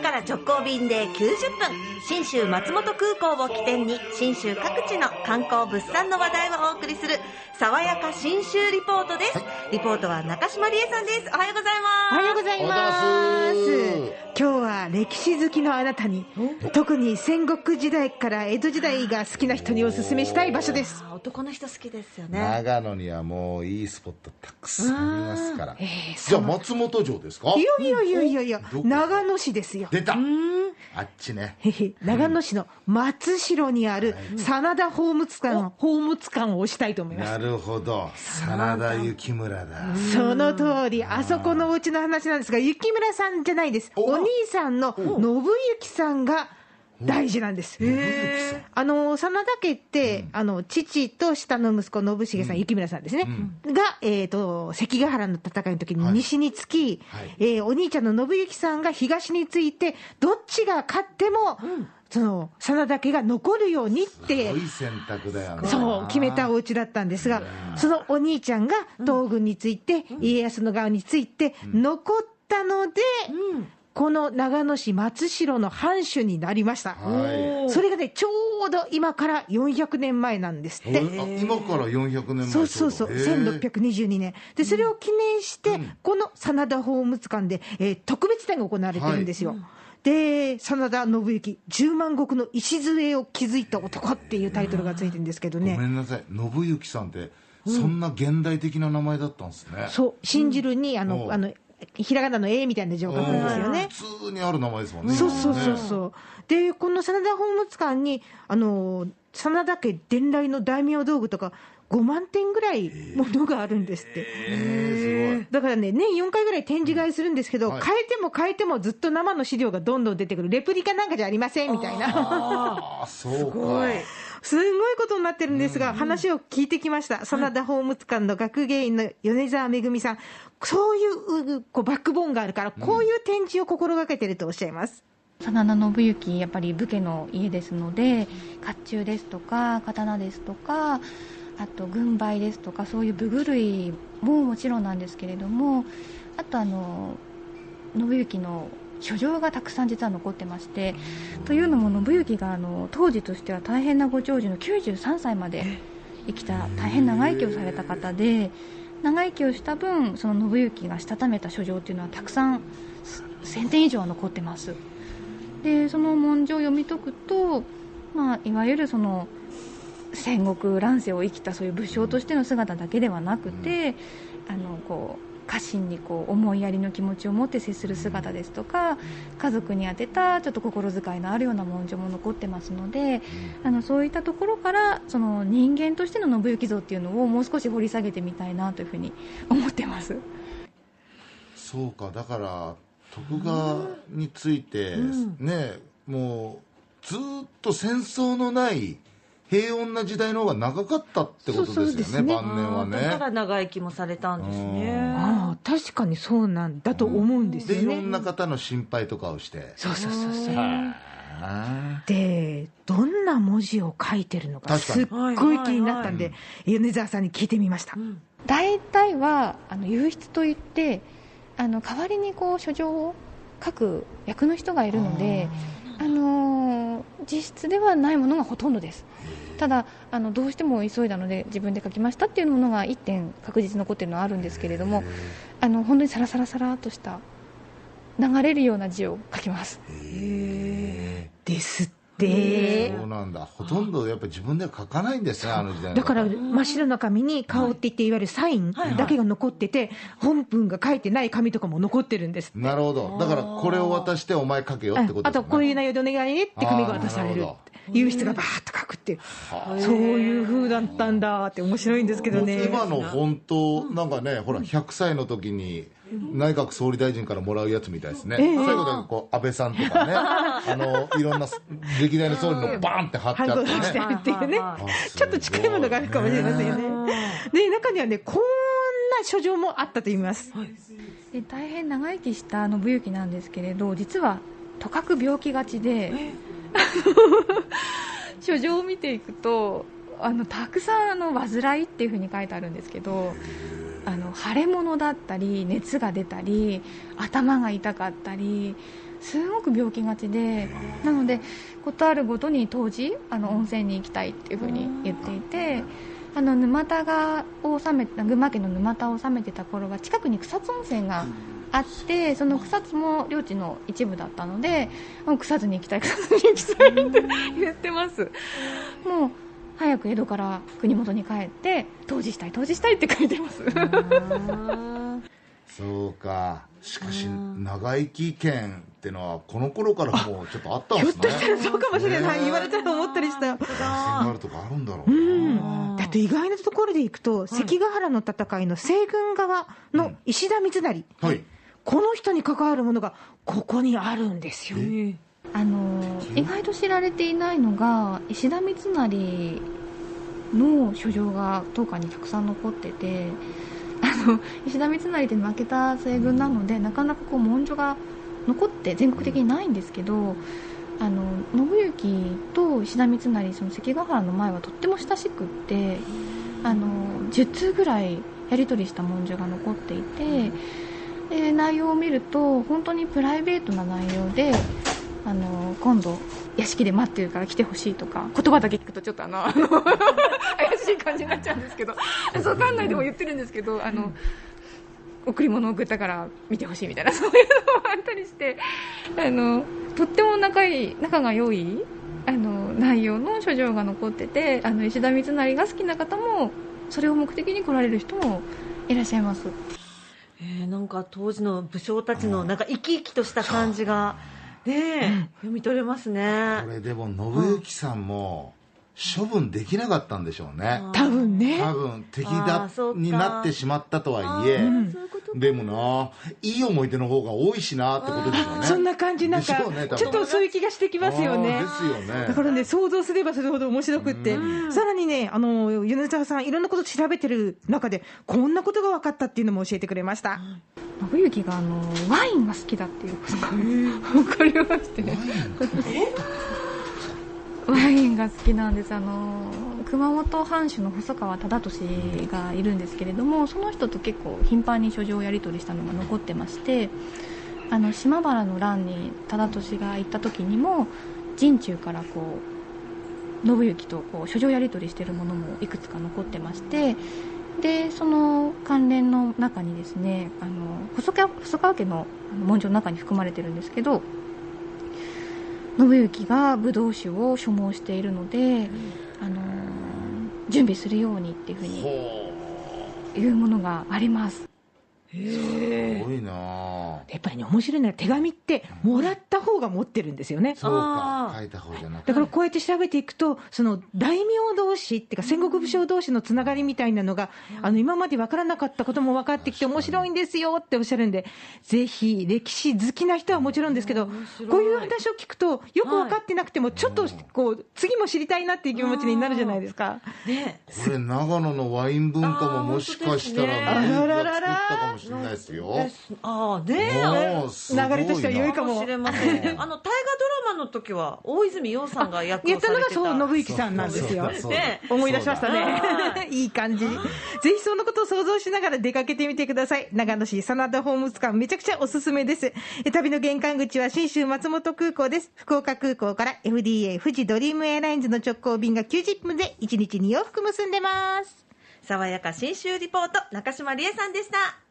から直行便で90分。信州松本空港を起点に信州各地の観光物産の話題をお送りする爽やか信州リポートです、リポートは中島理恵さんです。おはようございます。おはようございます今日は歴史好きのあなたに特に戦国時代から江戸時代が好きな人におすすめしたい場所です。あ男の人好きですよね。長野にはもういいスポットたくさんありますから。えーじゃあ松本城ですか？いやいやいやいやいや長野市ですよ。出た。あっちね。長野市の松代にある真田宝物館の宝物館を推したいと思います。なるほど。真田幸村だ。その通り、あそこのお家の話なんですが、雪村さんじゃないです。おお兄さんの信行さんが大事なんです。あの、真田家って、あの、父と下の息子、信繁さん、雪村さんですね。が、えっ、と、関ヶ原の戦いの時にはい。西につき、はい。えーお兄ちゃんの信行さんが東について、どっちが勝っても、その、真田家が残るようにってそう、決めたお家だったんですが、そのお兄ちゃんが東軍について、家康の側について、残ったので、この長野市松代の藩主になりました。はい。それがね、ちょうど今から400年前なんですって。あ今から400年前そうそうそう、へー。1622年。で、それを記念して、この真田宝物館で、えー特別展が行われてるんですよ。で、真田信行、10万石の礎を築いた男っていうタイトルがついてるんですけどね。ごめんなさい。信行さんってそんな現代的な名前だったんですね。そう、信じるに、あおの、うあの、ひらがなの A みたいな字を書くんですよね。普通にある名前ですもんねそうそうそうねそう。で、この真田宝物館に、あの、真田家伝来の大名道具とか、5万点ぐらいものがあるんですって。だからね、年4回ぐらい展示会するんですけど、はい変えても変えてもずっと生の資料がどんどん出てくる、レプリカなんかじゃありませんみたいな。ああそうかすごいことになってるんですが、話を聞いてきました。真田宝物館の学芸員の米沢めぐみさん。そういううこうバックボーンがあるから、こういう展示を心がけてるとおっしゃいます。真田信行やっぱり武家の家ですので甲冑ですとか刀ですとかあと軍配ですとかそういう武具類ももちろんなんですけれどもあとあの信行の書状がたくさん実は残ってましてというのも信行があの当時としては大変なご長寿の93歳まで生きた大変長生きをされた方で長生きをした分その信行がしたためた書状っていうのはたくさん1000点以上は残ってます。でその文字を読み解くと、まあ、いわゆるその戦国乱世を生きたそういう武将としての姿だけではなくて、あのこう家臣にこう思いやりの気持ちを持って接する姿ですとか家族に宛てたちょっと心遣いのあるような文書も残ってますのであのそういったところからその人間としての信行像っていうのをもう少し掘り下げてみたいなというふうに思ってます。そうか。だから徳川について、ねもうずーっと戦争のない平穏な時代の方が長かったってことですよねそうそうですね。晩年はね。だから長生きもされたんですね。ああ、確かにそうなんだと思うんですよね。でいろんな方の心配とかをして。そうそうそうそう。あで、どんな文字を書いてるのか、すっごい気になったんで、米沢さんに聞いてみました。大体はあの優筆といってあの代わりにこう書状を書く役の人がいるのであの実質ではないものがほとんどです。ただあのどうしても急いだので自分で書きましたっていうものが1点確実に残っているのはあるんですけれどもあの本当にサラサラサラっとした流れるような字を書きます。ですって。そうなんだほとんどやっぱり自分では書かないんですねあの時代のだから真っ白な紙に顔って言っていわゆるサインだけが残ってて、本文が書いてない紙とかも残ってるんです。なるほどだからこれを渡してお前書けよってことねあとこういう内容でお願いねって紙が渡されるあーなるほ。有筆がバーッと書くっていう。そういう風だったんだって面白いんですけどね。今の本当なんかねほら100歳の時に内閣総理大臣からもらうやつみたいですね、最後だけこう安倍さんとかね。あのいろんな歴代の総理のバーンって貼ってあってね。っていうね。はいはいはい。ちょっと近いものがあるかもしれませんよね。で、中にはね、こんな書状もあったと言います。で大変長生きした信行なんですけれど実はとかく病気がちで書状を見ていくとあのたくさんあの患いっていうふうに書いてあるんですけどあの腫れ物だったり熱が出たり頭が痛かったりすごく病気がちでなのでことあるごとに当時あの温泉に行きたいっていうふうに言っていてあの沼田がを治め群馬県の沼田を治めてた頃は近くに草津温泉があってその草津も領地の一部だったのでもう草津に行きたい草津に行きたいって言ってます。もう早く江戸から国元に帰って当時したい当時したいって書いてます。そうか。しかし長生き権ってのはこの頃からもうちょっとあったんひょっですねとしたらそうかもしれない、ね言われたら思ったりした。自信があるとかあるんだろううな、ん、だって意外なところでいくと、関ヶ原の戦いの西軍側の石田三成、はい。この人に関わるものがここにあるんですよ。あの意外と知られていないのが石田三成の書状が当館にたくさん残っててあの石田三成って負けた西軍なのでなかなかこう文書が残って全国的にないんですけどあの信行と石田三成その関ヶ原の前はとっても親しくってあの10通ぐらいやり取りした文書が残っていてで内容を見ると本当にプライベートな内容であの今度屋敷で待ってるから来てほしいとか言葉だけ聞くとちょっとあの 怪しい感じになっちゃうんですけどそう館内でも言ってるんですけどあの贈り物を送ったから見てほしいみたいなそういうのもあったりしてあのとっても仲いい仲が良いあの内容の書状が残っててあの石田三成が好きな方もそれを目的に来られる人もいらっしゃいます。えーなんか当時の武将たちのなんか生き生きとした感じがねえ、読み取れますね。これでも信行さんも処分できなかったんでしょうね。多分ね。多分敵だになってしまったとあはいえでもないい思い出の方が多いしなってことでしょうね。そんな感じ、なんか、ねちょっとそういう気がしてきますよね。ですよね。だからね、想像すればするほど面白くって、さらにね、あの、米沢さん、いろんなこと調べてる中で、こんなことが分かったっていうのも教えてくれました。信行があのワインが好きだっていうことが分かりまして。ワインが好きなんです。あの熊本藩主の細川忠俊がいるんですけれどもその人と結構頻繁に書状をやり取りしたのが残ってましてあの島原の乱に忠俊が行った時にも陣中からこう信行とこう書状やり取りしているものもいくつか残ってましてでその関連の中にですねあの細川細川家のあの文書の中に含まれてるんですけど信行がブドウ酒を所望しているので、あの準備するようにっていうふうにほいうものがあります。うすごいなあやっぱりね、面白いのは手紙って、もらった方が持ってるんですよね。そうか。書いた方じゃなくて。だからこうやって調べていくと、その大名同士っていうか、戦国武将同士のつながりみたいなのが、あの今まで分からなかったことも分かってきて、面白いんですよっておっしゃるんで、ぜひ歴史好きな人はもちろんですけど、こういう話を聞くと、よく分かってなくても、ちょっとこう次も知りたいなっていう気持ちになるじゃないですか。ね。これ長野のワイン文化ももしかしたらね作ったかもしれないですよ。ああね。えもうすごいな流れとしては良いかもかもしれませんね。あの大河ドラマの時は大泉洋さんが役言ったのが。そう、信行さんなんですよね思い出しましたねだ。いい感じに。ぜひそんなことを想像しながら出かけてみてください。長野市真田ホームズ館めちゃくちゃおすすめです。え旅の玄関口は信州松本空港です。福岡空港から FDA 富士ドリームエアラインズの直行便が90分で1日2往復結んでます。爽やか新州リポート中島理恵さんでした。